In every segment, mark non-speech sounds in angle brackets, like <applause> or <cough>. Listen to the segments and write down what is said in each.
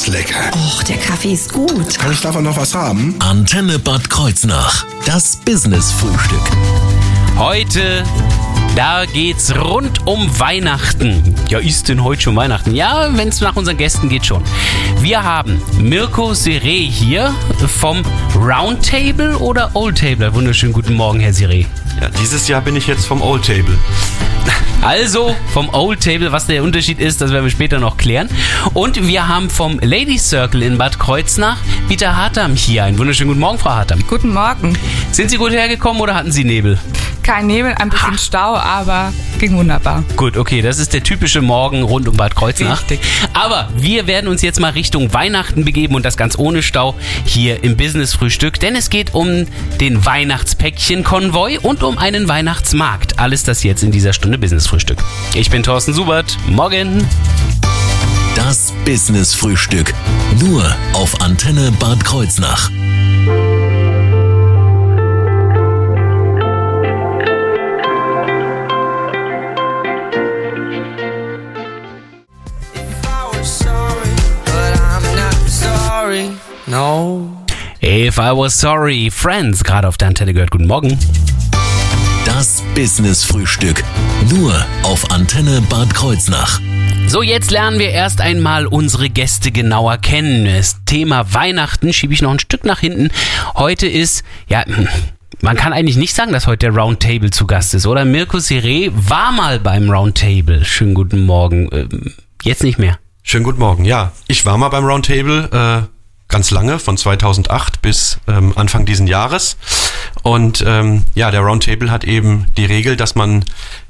ist lecker. Och, der Kaffee ist gut. Kann ich davon noch was haben? Antenne Bad Kreuznach. Das Business-Frühstück. Heute, da geht's rund um Weihnachten. Ja, ist denn heute schon Weihnachten? Ja, wenn es nach unseren Gästen geht schon. Wir haben Mirko Sire hier vom Roundtable oder Old Table. Wunderschönen guten Morgen, Herr Sire. Ja, dieses Jahr bin ich jetzt vom Old Table. Also vom Old Table, was der Unterschied ist, das werden wir später noch klären. Und wir haben vom Ladies Circle in Bad Kreuznach Vita Hartam hier. Einen wunderschönen guten Morgen, Frau Hartam. Guten Morgen. Sind Sie gut hergekommen oder hatten Sie Nebel? Kein Nebel, ein bisschen Stau, aber ging wunderbar. Gut, okay, das ist der typische Morgen rund um Bad Kreuznach. Richtig. Aber wir werden uns jetzt mal Richtung Weihnachten begeben und das ganz ohne Stau hier im Business Frühstück, denn es geht um den Weihnachtspäckchen-Konvoi und um einen Weihnachtsmarkt. Alles das jetzt in dieser Stunde Business Frühstück. Ich bin Thorsten Subert. Morgen. Das Business-Frühstück. Nur auf Antenne Bad Kreuznach. Sorry. No. If I was sorry, Friends, gerade auf der Antenne gehört. Guten Morgen. Das Business-Frühstück. Nur auf Antenne Bad Kreuznach. So, jetzt lernen wir erst einmal unsere Gäste genauer kennen. Das Thema Weihnachten schiebe ich noch ein Stück nach hinten. Heute ist, ja, man kann eigentlich nicht sagen, dass heute der Roundtable zu Gast ist, oder? Mirko Sire war mal beim Roundtable. Schönen guten Morgen. Ähm, Jetzt nicht mehr. Schönen guten Morgen. Ja, ich war mal beim Roundtable äh, ganz lange, von 2008 bis ähm, Anfang diesen Jahres. Und ähm, ja, der Roundtable hat eben die Regel, dass man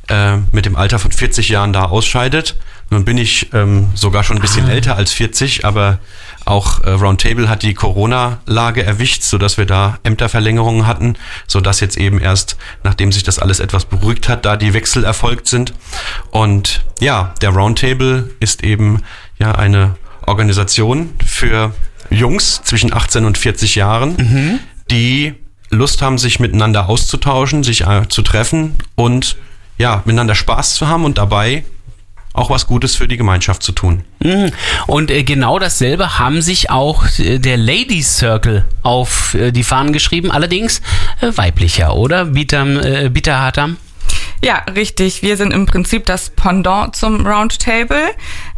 äh, mit dem Alter von 40 Jahren da ausscheidet. Nun bin ich ähm, sogar schon ein bisschen älter als 40, aber auch äh, Roundtable hat die Corona-Lage erwischt, sodass wir da Ämterverlängerungen hatten, sodass jetzt eben erst, nachdem sich das alles etwas beruhigt hat, da die Wechsel erfolgt sind. Und ja, der Roundtable ist eben ja eine Organisation für Jungs zwischen 18 und 40 Jahren, die Lust haben, sich miteinander auszutauschen, sich äh, zu treffen und ja, miteinander Spaß zu haben und dabei auch was Gutes für die Gemeinschaft zu tun. Mhm. Und äh, genau dasselbe haben sich auch äh, der Ladies Circle auf die Fahnen geschrieben, allerdings weiblicher, oder? Bitam, äh, Bita Hatam? Ja, richtig. Wir sind im Prinzip das Pendant zum Roundtable.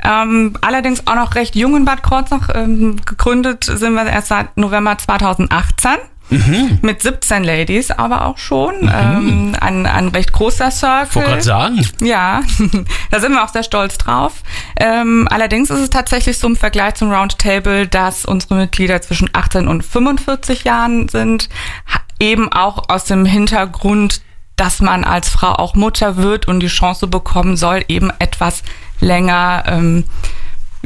Ähm, allerdings auch noch recht jung in Bad Kreuznach. Ähm, gegründet sind wir erst seit November 2018. Mit 17 Ladies aber auch schon. Ähm, ein, ein recht großer Circle. Ich wollte gerade sagen. Ja, <laughs> da sind wir auch sehr stolz drauf. Ähm, allerdings ist es tatsächlich so im Vergleich zum Roundtable, dass unsere Mitglieder zwischen 18 und 45 Jahren sind. Eben auch aus dem Hintergrund, dass man als Frau auch Mutter wird und die Chance bekommen soll, eben etwas länger ähm,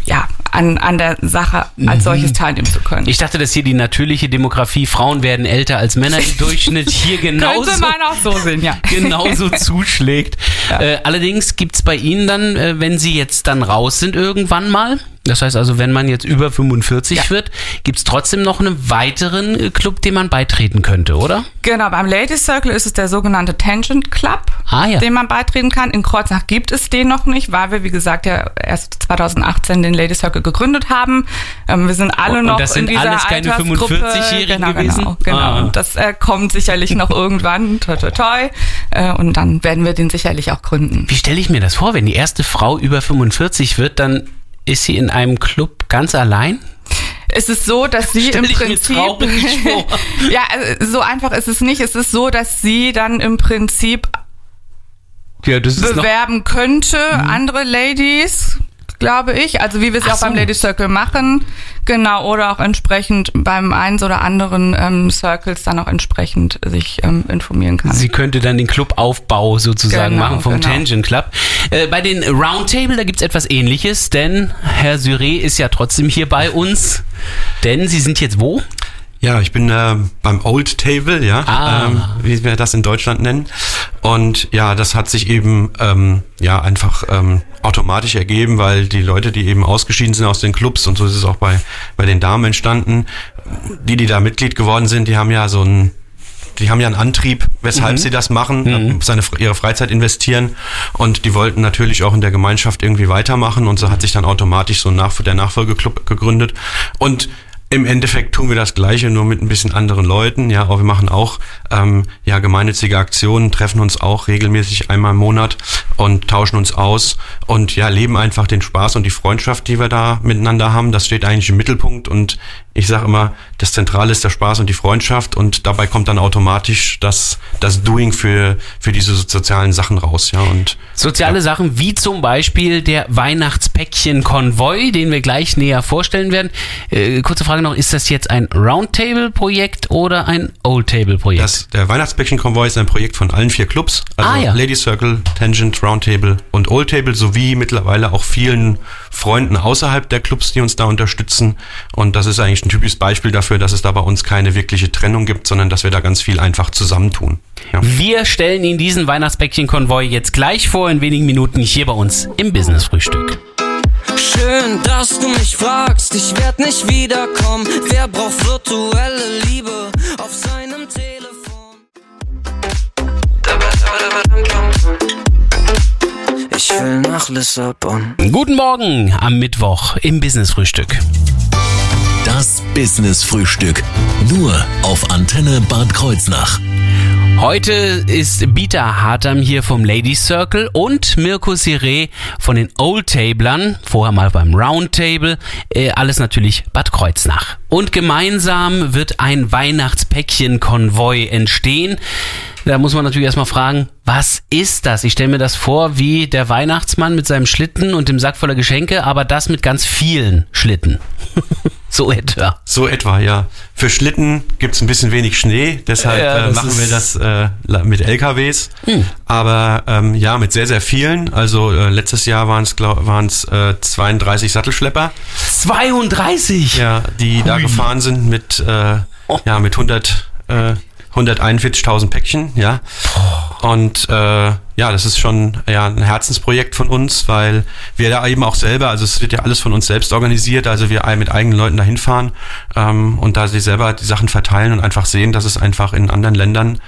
ja, an, an der Sache als solches teilnehmen zu können. Ich dachte, dass hier die natürliche Demografie, Frauen werden älter als Männer im <laughs> Durchschnitt, hier genauso, Könnte man auch so sehen, ja. <laughs> genauso <laughs> zuschlägt. Äh, allerdings gibt's bei Ihnen dann, äh, wenn Sie jetzt dann raus sind irgendwann mal, das heißt also, wenn man jetzt über 45 Ja. wird, gibt's trotzdem noch einen weiteren äh, Club, dem man beitreten könnte, oder? Genau, beim Ladies Circle ist es der sogenannte Tangent Club, Ah, ja. dem man beitreten kann. In Kreuznach gibt es den noch nicht, weil wir, wie gesagt, ja erst 2018 den Ladies Circle gegründet haben. Ähm, wir sind alle Und noch das sind in dieser alles keine Altersgruppe. 45-Jährigen genau, gewesen? Genau, genau. Ah. Und das äh, kommt sicherlich noch irgendwann, toi, toi, toi. Äh, und dann werden wir den sicherlich auch gründen. Wie stelle ich mir das vor, wenn die erste Frau über 45 wird, dann ist sie in einem Club ganz allein? Es ist so, dass sie <laughs> Stell im Prinzip. <laughs> ja, also so einfach ist es nicht. Es ist so, dass sie dann im Prinzip Ja, das ist noch bewerben könnte, andere Ladies, glaube ich. Also wie wir es auch beim so. Ladies Circle machen. Genau, oder auch entsprechend beim eins oder anderen ähm, Circles dann auch entsprechend sich ähm, informieren kann. Sie könnte dann den Clubaufbau sozusagen Genau, machen vom genau. Tangent Club. Äh, bei den Roundtable, da gibt's etwas ähnliches, denn Herr Syré ist ja trotzdem hier bei uns. Denn Sie sind jetzt wo? Ja, ich bin äh, beim Old Table, ja, Ah. ähm, wie wir das in Deutschland nennen. Und ja, das hat sich eben ähm, ja einfach ähm, automatisch ergeben, weil die Leute, die eben ausgeschieden sind aus den Clubs und so ist es auch bei bei den Damen entstanden, die die da Mitglied geworden sind, die haben ja so ein die haben ja einen Antrieb, weshalb sie das machen, äh, seine, ihre Freizeit investieren. Und die wollten natürlich auch in der Gemeinschaft irgendwie weitermachen. Und so hat sich dann automatisch so ein Nach der Nachfolgeclub gegründet. Und im Endeffekt tun wir das Gleiche, nur mit ein bisschen anderen Leuten. Ja, aber wir machen auch ähm, ja gemeinnützige Aktionen, treffen uns auch regelmäßig einmal im Monat und tauschen uns aus und ja leben einfach den Spaß und die Freundschaft, die wir da miteinander haben. Das steht eigentlich im Mittelpunkt und ich sage immer, das Zentrale ist der Spaß und die Freundschaft und dabei kommt dann automatisch das das Doing für für diese sozialen Sachen raus. Ja und Soziale Sachen wie zum Beispiel der Weihnachtspäckchen-Konvoi, den wir gleich näher vorstellen werden. Äh, kurze Frage noch, ist das jetzt ein Roundtable-Projekt oder ein Oldtable-Projekt? Der Weihnachtsbäckchen-Konvoi ist ein Projekt von allen vier Clubs, also Ah, ja. Lady Circle, Tangent, Roundtable und Old Table, sowie mittlerweile auch vielen Freunden außerhalb der Clubs, die uns da unterstützen. Und das ist eigentlich ein typisches Beispiel dafür, dass es da bei uns keine wirkliche Trennung gibt, sondern dass wir da ganz viel einfach zusammentun. Ja. Wir stellen Ihnen diesen Weihnachtspäckchen-Konvoi jetzt gleich vor, in wenigen Minuten hier bei uns im Business-Frühstück. Schön, dass du mich fragst, ich werd nicht wiederkommen. Wer braucht virtuelle Liebe auf seinem Telefon? Ich will nach Lissabon. Guten Morgen am Mittwoch im Business-Frühstück. Das Business Frühstück. Nur auf Antenne Bad Kreuznach. Heute ist Bita Hartam hier vom Ladies Circle und Mirko Siré von den Old Tablern, vorher mal beim Round Table, äh, alles natürlich Bad Kreuznach. Und gemeinsam wird ein Weihnachtspäckchen-Konvoi entstehen. Da muss man natürlich erstmal fragen, was ist das? Ich stelle mir das vor wie der Weihnachtsmann mit seinem Schlitten und dem Sack voller Geschenke, aber das mit ganz vielen Schlitten. <laughs> so etwa. So etwa, ja. Für Schlitten gibt's ein bisschen wenig Schnee, deshalb Ja, äh, machen Hm. wir das äh, mit LKWs. Aber ähm, ja, mit sehr, sehr vielen. Also äh, letztes Jahr waren es äh, 32 Sattelschlepper, 32! ja, die da gefahren sind mit, äh, Oh. ja, mit 100, äh, 141.000 Päckchen, ja. Und äh, ja, das ist schon ja, ein Herzensprojekt von uns, weil wir da eben auch selber, also es wird ja alles von uns selbst organisiert, also wir mit eigenen Leuten dahin fahren ähm, und da sie selber die Sachen verteilen und einfach sehen, dass es einfach in anderen Ländern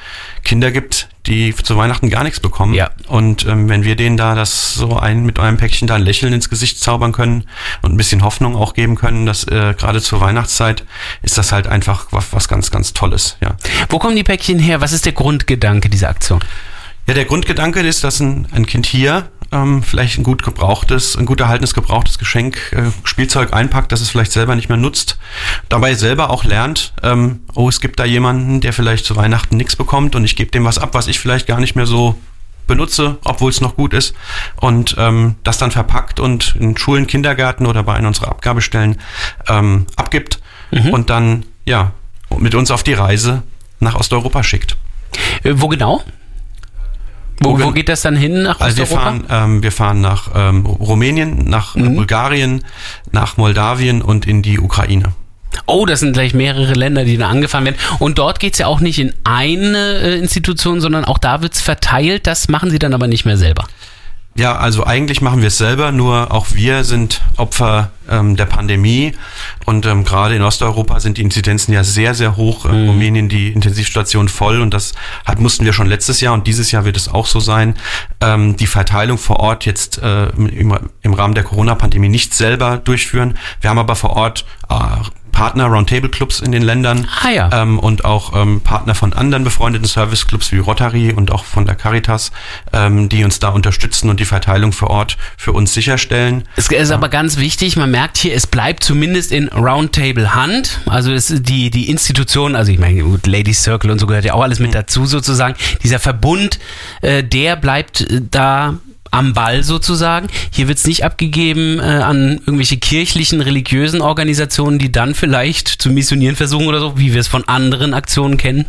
Kinder gibt, die zu Weihnachten gar nichts bekommen. Ja. Und ähm, wenn wir denen da das so ein mit einem Päckchen da ein Lächeln ins Gesicht zaubern können und ein bisschen Hoffnung auch geben können, dass äh, gerade zur Weihnachtszeit ist das halt einfach was, was ganz, ganz Tolles, ja. Wo kommen die Päckchen her? Was ist der Grundgedanke dieser Aktion? Ja, der Grundgedanke ist, dass ein, ein Kind hier ähm, vielleicht ein gut gebrauchtes, ein gut erhaltenes gebrauchtes Geschenk, äh, Spielzeug einpackt, das es vielleicht selber nicht mehr nutzt, dabei selber auch lernt, ähm, oh, es gibt da jemanden, der vielleicht zu Weihnachten nichts bekommt und ich gebe dem was ab, was ich vielleicht gar nicht mehr so benutze, obwohl es noch gut ist und ähm, das dann verpackt und in Schulen, Kindergärten oder bei einer unserer Abgabestellen ähm, abgibt und dann ja mit uns auf die Reise nach Osteuropa schickt. Äh, wo genau? Wo, Wo geht das dann hin nach Also wir fahren, ähm, wir fahren nach ähm, Rumänien, nach äh, Bulgarien, nach Moldawien und in die Ukraine. Oh, das sind gleich mehrere Länder, die da angefahren werden. Und dort geht's ja auch nicht in eine äh, Institution, sondern auch da wird's verteilt. Das machen sie dann aber nicht mehr selber. Ja, also eigentlich machen wir es selber, nur auch wir sind Opfer ähm, der Pandemie und ähm, gerade in Osteuropa sind die Inzidenzen ja sehr, sehr hoch. In Rumänien die Intensivstation voll und das hat, mussten wir schon letztes Jahr und dieses Jahr wird es auch so sein. Ähm, die Verteilung vor Ort jetzt äh, im, im Rahmen der Corona-Pandemie nicht selber durchführen. Wir haben aber vor Ort äh, Partner Roundtable Clubs in den Ländern Ah ja. ähm, und auch ähm, Partner von anderen befreundeten Serviceclubs wie Rotary und auch von der Caritas, ähm, die uns da unterstützen und die Verteilung vor Ort für uns sicherstellen. Es ist aber ganz wichtig, man merkt hier, es bleibt zumindest in Roundtable Hand. Also es die, die Institution, also ich meine, gut, Ladies Circle und so gehört ja auch alles mit dazu sozusagen. Dieser Verbund, äh, der bleibt äh, da am Ball sozusagen. Hier wird's nicht abgegeben äh, an irgendwelche kirchlichen, religiösen Organisationen, die dann vielleicht zu missionieren versuchen oder so, wie wir es von anderen Aktionen kennen.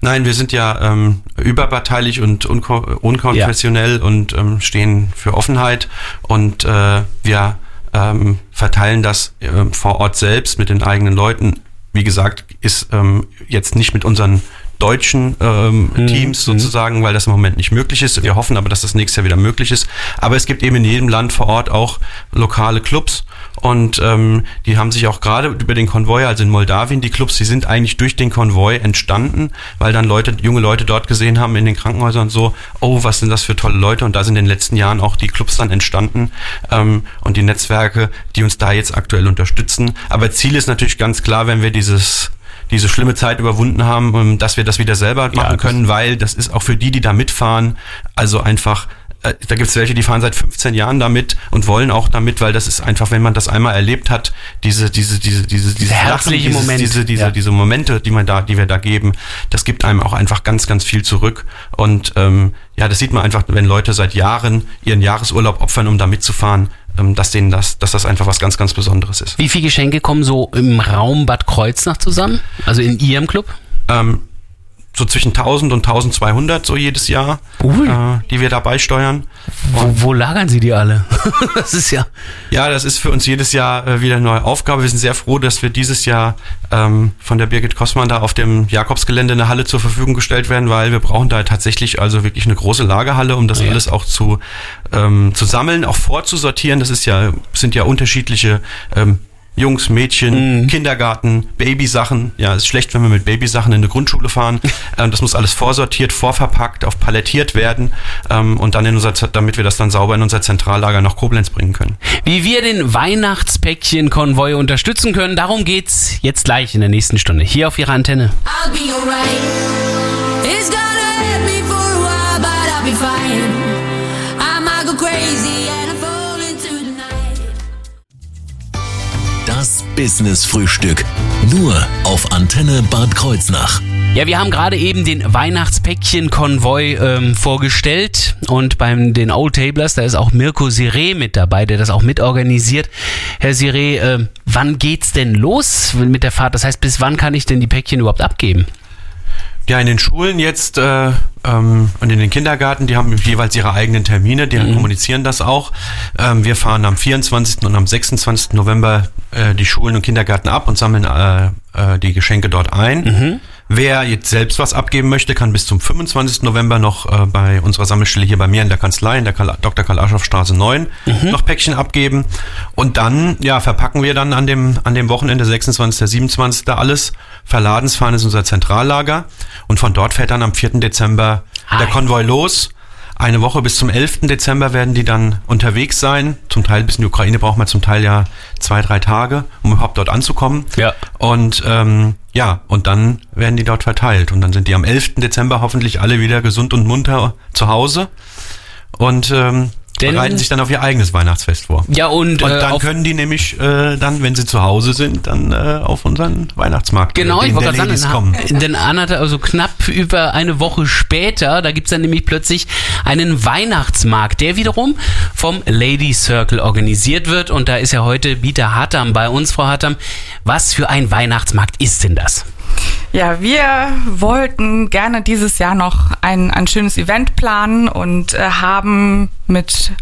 Nein, wir sind ja ähm, überparteilich und unko unkonfessionell und ähm, stehen für Offenheit und äh, wir ähm, verteilen das ähm, vor Ort selbst mit den eigenen Leuten. Wie gesagt, ist ähm, jetzt nicht mit unseren deutschen ähm, Mhm. Teams sozusagen, weil das im Moment nicht möglich ist. Wir hoffen aber, dass das nächstes Jahr wieder möglich ist. Aber es gibt eben in jedem Land vor Ort auch lokale Clubs und ähm, die haben sich auch gerade über den Konvoi, also in Moldawien, die Clubs, die sind eigentlich durch den Konvoi entstanden, weil dann Leute, junge Leute dort gesehen haben in den Krankenhäusern so, oh, was sind das für tolle Leute und da sind in den letzten Jahren auch die Clubs dann entstanden ähm, und die Netzwerke, die uns da jetzt aktuell unterstützen. Aber Ziel ist natürlich ganz klar, wenn wir dieses diese schlimme Zeit überwunden haben, ähm, dass wir das wieder selber machen das- können, weil das ist auch für die, die da mitfahren, also einfach äh, da gibt es welche, die fahren seit 15 Jahren damit und wollen auch damit, weil das ist einfach, wenn man das einmal erlebt hat, diese, diese, diese, diese, diese herzliche dieses, Moment. diese, diese, Ja. diese Momente, die man da, die wir da geben, das gibt einem auch einfach ganz, ganz viel zurück. Und ähm, ja, das sieht man einfach, wenn Leute seit Jahren ihren Jahresurlaub opfern, um da mitzufahren, dass denen das, dass das einfach was ganz, ganz Besonderes ist. Wie viele Geschenke kommen so im Raum Bad Kreuznach zusammen? Also in Ihrem Club? Ähm, so zwischen 1000 und 1200 so jedes Jahr, Ui. äh, die wir dabei steuern. Wo, wo lagern Sie die alle? <laughs> das ist ja. Ja, das ist für uns jedes Jahr äh, wieder eine neue Aufgabe. Wir sind sehr froh, dass wir dieses Jahr ähm, von der Birgit Kossmann da auf dem Jakobsgelände eine Halle zur Verfügung gestellt werden, weil wir brauchen da tatsächlich also wirklich eine große Lagerhalle, um das Ja. alles auch zu, ähm, zu sammeln, auch vorzusortieren. Das ist ja, sind ja unterschiedliche ähm, Jungs, Mädchen, Kindergarten, Babysachen. Ja, ist schlecht, wenn wir mit Babysachen in eine Grundschule fahren. <laughs> ähm, das muss alles vorsortiert, vorverpackt, auf palettiert werden ähm, und dann in unser, damit wir das dann sauber in unser Zentrallager nach Koblenz bringen können. Wie wir den Weihnachtspäckchen-Konvoi unterstützen können, darum geht's jetzt gleich in der nächsten Stunde. Hier auf Ihrer Antenne. I'll be alright. It's gonna Business Frühstück. Nur auf Antenne Bad Kreuznach. Ja, wir haben gerade eben den Weihnachtspäckchen-Konvoi ähm, vorgestellt und beim den Old Tablers, da ist auch Mirko Sire mit dabei, der das auch mitorganisiert. Herr Sire, äh, wann geht's denn los mit der Fahrt? Das heißt, bis wann kann ich denn die Päckchen überhaupt abgeben? Ja, in den Schulen jetzt äh, und in den Kindergarten, die haben jeweils ihre eigenen Termine, die kommunizieren das auch. Ähm, wir fahren am 24. und am 26. November äh, die Schulen und Kindergärten ab und sammeln äh, äh, die Geschenke dort ein. Wer jetzt selbst was abgeben möchte, kann bis zum 25. November noch äh, bei unserer Sammelstelle hier bei mir in der Kanzlei, in der Karl Dr. Karl Aschoff Straße 9, noch Päckchen abgeben. Und dann, ja, verpacken wir dann an dem, an dem Wochenende 26. 27. alles. Verladensfahren ist unser Zentrallager. Und von dort fährt dann am 4. Dezember der Ah, Konvoi los. Eine Woche bis zum 11. Dezember werden die dann unterwegs sein. Zum Teil bis in die Ukraine braucht man zum Teil ja zwei, drei Tage, um überhaupt dort anzukommen. Ja. Und ähm, ja, und dann werden die dort verteilt. Und dann sind die am 11. Dezember hoffentlich alle wieder gesund und munter zu Hause und ähm, Denn- bereiten sich dann auf ihr eigenes Weihnachtsfest vor. Ja, und, Und äh, dann auf, können die nämlich äh, dann, wenn sie zu Hause sind, dann äh, auf unseren Weihnachtsmarkt Genau, ich wollte gerade sagen, kommen. denn, denn anderthalb, also knapp über eine Woche später, da gibt's dann nämlich plötzlich einen Weihnachtsmarkt, der wiederum vom Lady Circle organisiert wird. Und da ist ja heute Bieter Hattam bei uns, Frau Hattam. Was für ein Weihnachtsmarkt ist denn das? Ja, wir wollten gerne dieses Jahr noch ein, ein schönes Event planen und äh, haben mit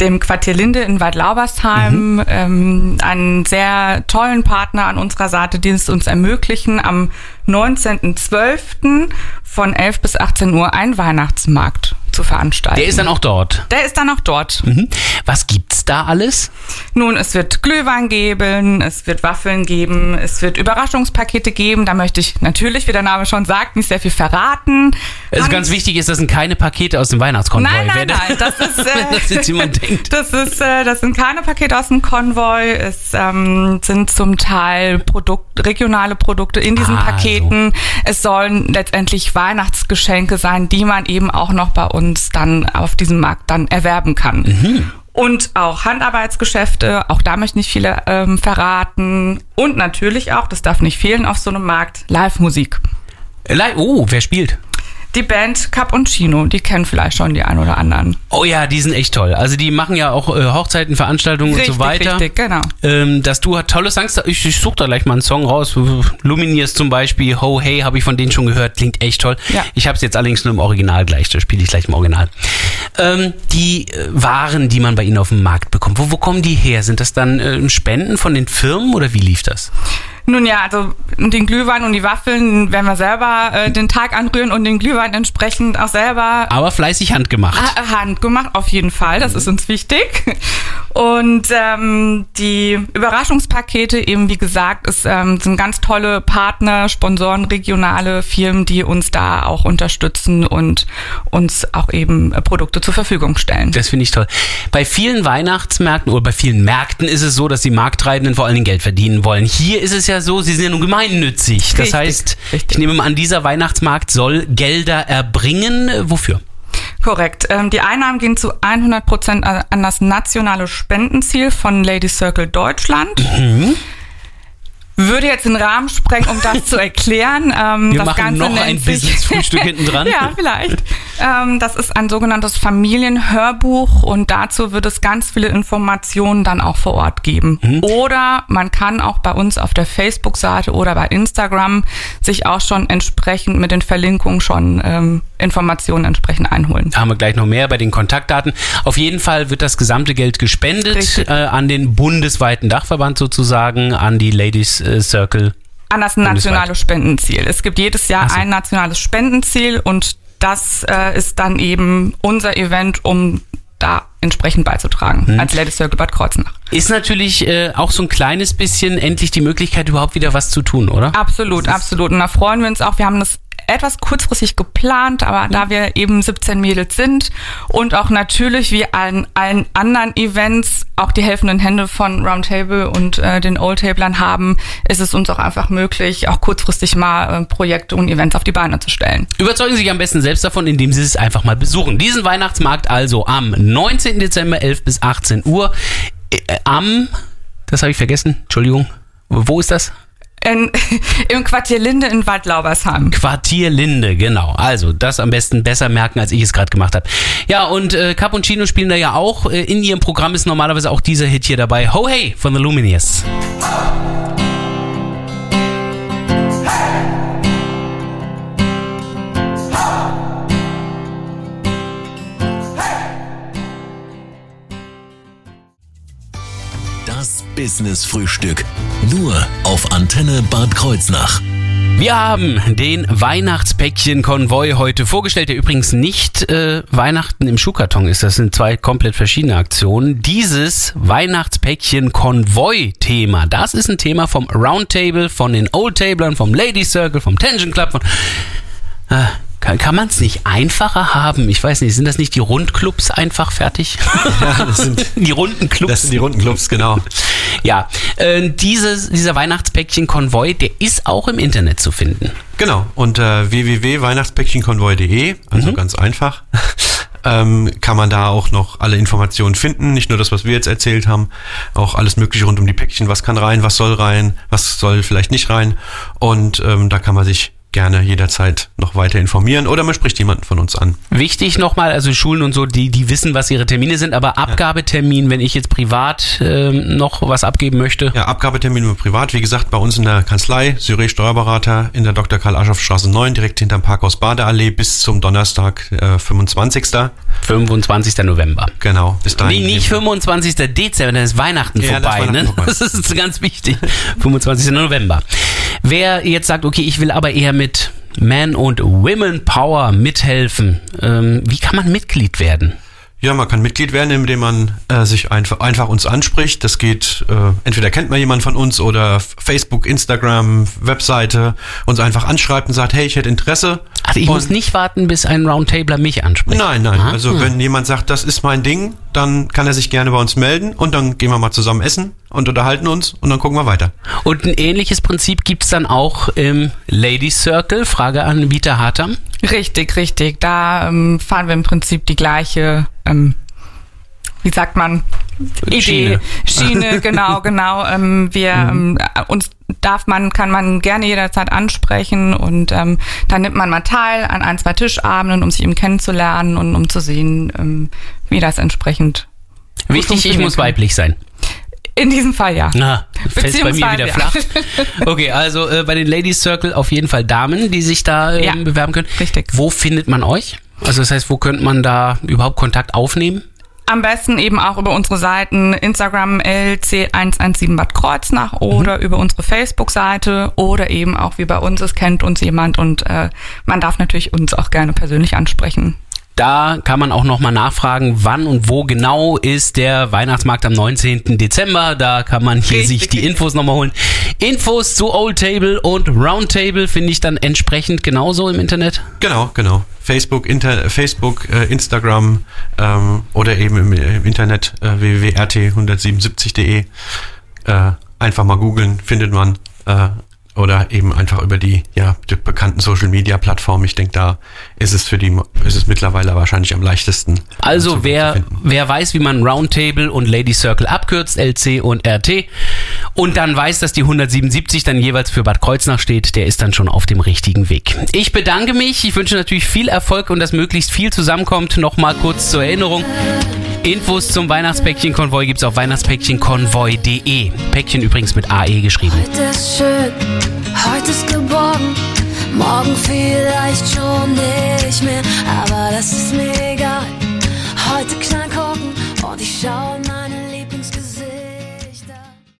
dem Quartier Linde in Bad Laubersheim ähm, einen sehr tollen Partner an unserer Seite, die es uns ermöglichen, am 19.12. von 11 bis 18 Uhr einen Weihnachtsmarkt zu veranstalten. Der ist dann auch dort. Der ist dann auch dort. Mhm. Was gibt's da alles? Nun, es wird Glühwein geben, es wird Waffeln geben, es wird Überraschungspakete geben. Da möchte ich natürlich, wie der Name schon sagt, nicht sehr viel verraten. Also ganz wichtig ist, das sind keine Pakete aus dem Weihnachtskonvoi. Nein, nein, nein, das ist, <laughs> äh, das jetzt jemand denkt. Das ist, äh, das sind keine Pakete aus dem Konvoi. Es ähm, sind zum Teil Produkt, regionale Produkte in diesen Ah, Paketen. Es sollen letztendlich Weihnachtsgeschenke sein, die man eben auch noch bei uns dann auf diesem Markt dann erwerben kann. Mhm. Und auch Handarbeitsgeschäfte, auch da möchte ich nicht viele ähm, verraten. Und natürlich auch, das darf nicht fehlen auf so einem Markt, Live-Musik. Li- Oh, wer spielt? Die Band Cappuccino, die kennen vielleicht schon die ein oder anderen. Oh ja, die sind echt toll. Also die machen ja auch äh, Hochzeiten, Veranstaltungen und so weiter. richtig, genau. Ähm, dass du hat tolle Songs. Ich, ich suche da gleich mal einen Song raus. Luminiers zum Beispiel, Ho Hey, habe ich von denen schon gehört. Klingt echt toll. Ja. Ich habe es jetzt allerdings nur im Original gleich. Da spiele ich gleich im Original. Ähm, die äh, Waren, die man bei ihnen auf dem Markt bekommt, wo, wo kommen die her? Sind das dann ähm, Spenden von den Firmen oder wie lief das? Nun ja, also den Glühwein und die Waffeln werden wir selber äh, den Tag anrühren und den Glühwein entsprechend auch selber Aber fleißig handgemacht. Ha- handgemacht, auf jeden Fall. Das ist uns wichtig. Und ähm, die Überraschungspakete eben, wie gesagt, ist, ähm, sind ganz tolle Partner, Sponsoren, regionale Firmen, die uns da auch unterstützen und uns auch eben äh, Produkte zur Verfügung stellen. Das finde ich toll. Bei vielen Weihnachtsmärkten oder bei vielen Märkten ist es so, dass die Marktreibenden vor allen Dingen Geld verdienen wollen. Hier ist es ja so, sie sind ja nun gemeinnützig. Das Richtig, heißt, richtig. ich nehme mal an, dieser Weihnachtsmarkt soll Gelder erbringen. Wofür? Korrekt. Ähm, die Einnahmen gehen zu 100 Prozent an das nationale Spendenziel von Ladies Circle Deutschland. Würde jetzt den Rahmen sprengen, um das <laughs> zu erklären. Ähm, Wir das machen Ganze noch ein Business-Frühstück <laughs> hinten dran. ja, vielleicht. Ähm, das ist ein sogenanntes Familienhörbuch und dazu wird es ganz viele Informationen dann auch vor Ort geben. Mhm. Oder man kann auch bei uns auf der Facebook-Seite oder bei Instagram sich auch schon entsprechend mit den Verlinkungen schon ähm, Informationen entsprechend einholen. Da haben wir gleich noch mehr bei den Kontaktdaten. Auf jeden Fall wird das gesamte Geld gespendet äh, an den bundesweiten Dachverband sozusagen, an die Ladies äh, Circle. An das nationale Spendenziel. Es gibt jedes Jahr ein nationales Spendenziel und das äh, ist dann eben unser Event, um da entsprechend beizutragen Mhm. als Ladies Circle Bad Kreuznach. Ist natürlich äh, auch so ein kleines bisschen endlich die Möglichkeit, überhaupt wieder was zu tun, oder? Absolut, absolut. Und da freuen wir uns auch. Wir haben das etwas kurzfristig geplant, aber da wir eben 17 Mädels sind und auch natürlich wie allen, allen anderen Events auch die helfenden Hände von Roundtable und äh, den Oldtablern haben, ist es uns auch einfach möglich, auch kurzfristig mal äh, Projekte und Events auf die Beine zu stellen. Überzeugen Sie sich am besten selbst davon, indem Sie es einfach mal besuchen. Diesen Weihnachtsmarkt also am 19. Dezember 11 bis 18 Uhr äh, am, das habe ich vergessen, Entschuldigung, wo ist das? In, <laughs> Im Quartier Linde in Bad Laubersheim. Quartier Linde, genau. Also das am besten besser merken, als ich es gerade gemacht habe. Ja, und äh, Cappuccino spielen da ja auch. Äh, in ihrem Programm ist normalerweise auch dieser Hit hier dabei. Ho Hey von The Lumineers. Das Business-Frühstück. Nur auf Antenne Bad Kreuznach. Wir haben den Weihnachtspäckchen-Konvoi heute vorgestellt, der übrigens nicht äh, Weihnachten im Schuhkarton ist. Das sind zwei komplett verschiedene Aktionen. Dieses Weihnachtspäckchen-Konvoi-Thema, das ist ein Thema vom Roundtable, von den Oldtablern, vom Ladies Circle, vom Tension Club. Von, äh, kann kann man es nicht einfacher haben? Ich weiß nicht, sind das nicht die Rundclubs einfach fertig? <laughs> Ja, das sind, <laughs> die runden Clubs. das sind die runden Clubs, genau. ja, äh, dieses, dieser Weihnachtspäckchen-Konvoi, der ist auch im Internet zu finden. Genau, unter www.weihnachtspäckchenkonvoi.de, also ganz einfach, <laughs> ähm, kann man da auch noch alle Informationen finden. Nicht nur das, was wir jetzt erzählt haben, auch alles Mögliche rund um die Päckchen. Was kann rein, was soll rein, was soll vielleicht nicht rein. Und ähm, da kann man sich gerne jederzeit noch weiter informieren oder man spricht jemanden von uns an. Wichtig nochmal, also Schulen und so, die, die wissen, was ihre Termine sind, aber Abgabetermin, wenn ich jetzt privat ähm, noch was abgeben möchte. Ja, Abgabetermin über privat, wie gesagt, bei uns in der Kanzlei, Syré Steuerberater in der Dr. Karl Aschoff Straße 9, direkt hinterm Parkhaus Badeallee bis zum Donnerstag, äh, 25. 25. November. Genau, bis dahin. Nee, nicht 25. Dezember, dann ist Weihnachten Ja, das vorbei, ist Weihnachten ne? vorbei. <laughs> Das ist ganz wichtig. 25. November. Wer jetzt sagt, okay, ich will aber eher mit Man und Women Power mithelfen, ähm, wie kann man Mitglied werden? Ja, man kann Mitglied werden, indem man äh, sich einfach, einfach uns anspricht. Das geht, äh, entweder kennt man jemanden von uns oder Facebook, Instagram, Webseite, uns einfach anschreibt und sagt, hey, ich hätte Interesse. Also ich Und- muss nicht warten, bis ein Roundtabler mich anspricht. Nein, nein. Ah. Also wenn jemand sagt, das ist mein Ding, dann kann er sich gerne bei uns melden und dann gehen wir mal zusammen essen und unterhalten uns und dann gucken wir weiter. Und ein ähnliches Prinzip gibt's dann auch im Ladies Circle. Frage an Vita Hartam. Richtig, richtig. Da ähm, fahren wir im Prinzip die gleiche, ähm, wie sagt man, Schiene. Schiene, <laughs> genau, genau. Ähm, wir ähm, uns darf man, kann man gerne jederzeit ansprechen und ähm, dann nimmt man mal teil an ein, zwei Tischabenden, um sich eben kennenzulernen und um zu sehen, ähm, wie das entsprechend Wichtig, ich muss weiblich sein. in diesem Fall ja. Na, fällt bei mir wieder ja. flach. <laughs> Okay, also äh, bei den Ladies Circle auf jeden Fall Damen, die sich da ähm, Ja, bewerben können. richtig. Wo findet man euch? Also das heißt, wo könnte man da überhaupt Kontakt aufnehmen? Am besten eben auch über unsere Seiten Instagram LC117 Bad Kreuznach oder über unsere Facebook-Seite oder eben auch wie bei uns, es kennt uns jemand und äh, man darf natürlich uns auch gerne persönlich ansprechen. Da kann man auch nochmal nachfragen, wann und wo genau ist der Weihnachtsmarkt am 19. Dezember. Da kann man hier Richtig. sich die Infos nochmal holen. Infos zu Old Table und Round Table finde ich dann entsprechend genauso im Internet. Genau, genau. Facebook, Inter, Facebook, äh, Instagram ähm, oder eben im, im Internet äh, www.rt177.de. Äh, einfach mal googeln, findet man. Äh, oder eben einfach über die, ja, die bekannten Social Media Plattformen. Ich denke, da ist es für die, ist es mittlerweile wahrscheinlich am leichtesten. Also wer, wer weiß, wie man Roundtable und Lady Circle abkürzt, LC und RT, und dann weiß, dass die 177 dann jeweils für Bad Kreuznach steht, der ist dann schon auf dem richtigen Weg. Ich bedanke mich, ich wünsche natürlich viel Erfolg und dass möglichst viel zusammenkommt. Nochmal kurz zur Erinnerung. Infos zum Weihnachtspäckchen-Konvoi gibt's auf weihnachtspäckchenkonvoi.de. Päckchen übrigens mit AE geschrieben. Heute ist schön, heute ist geborgen. Morgen vielleicht schon nicht mehr, aber das ist mir egal. Heute knallen Korken und ich schau meine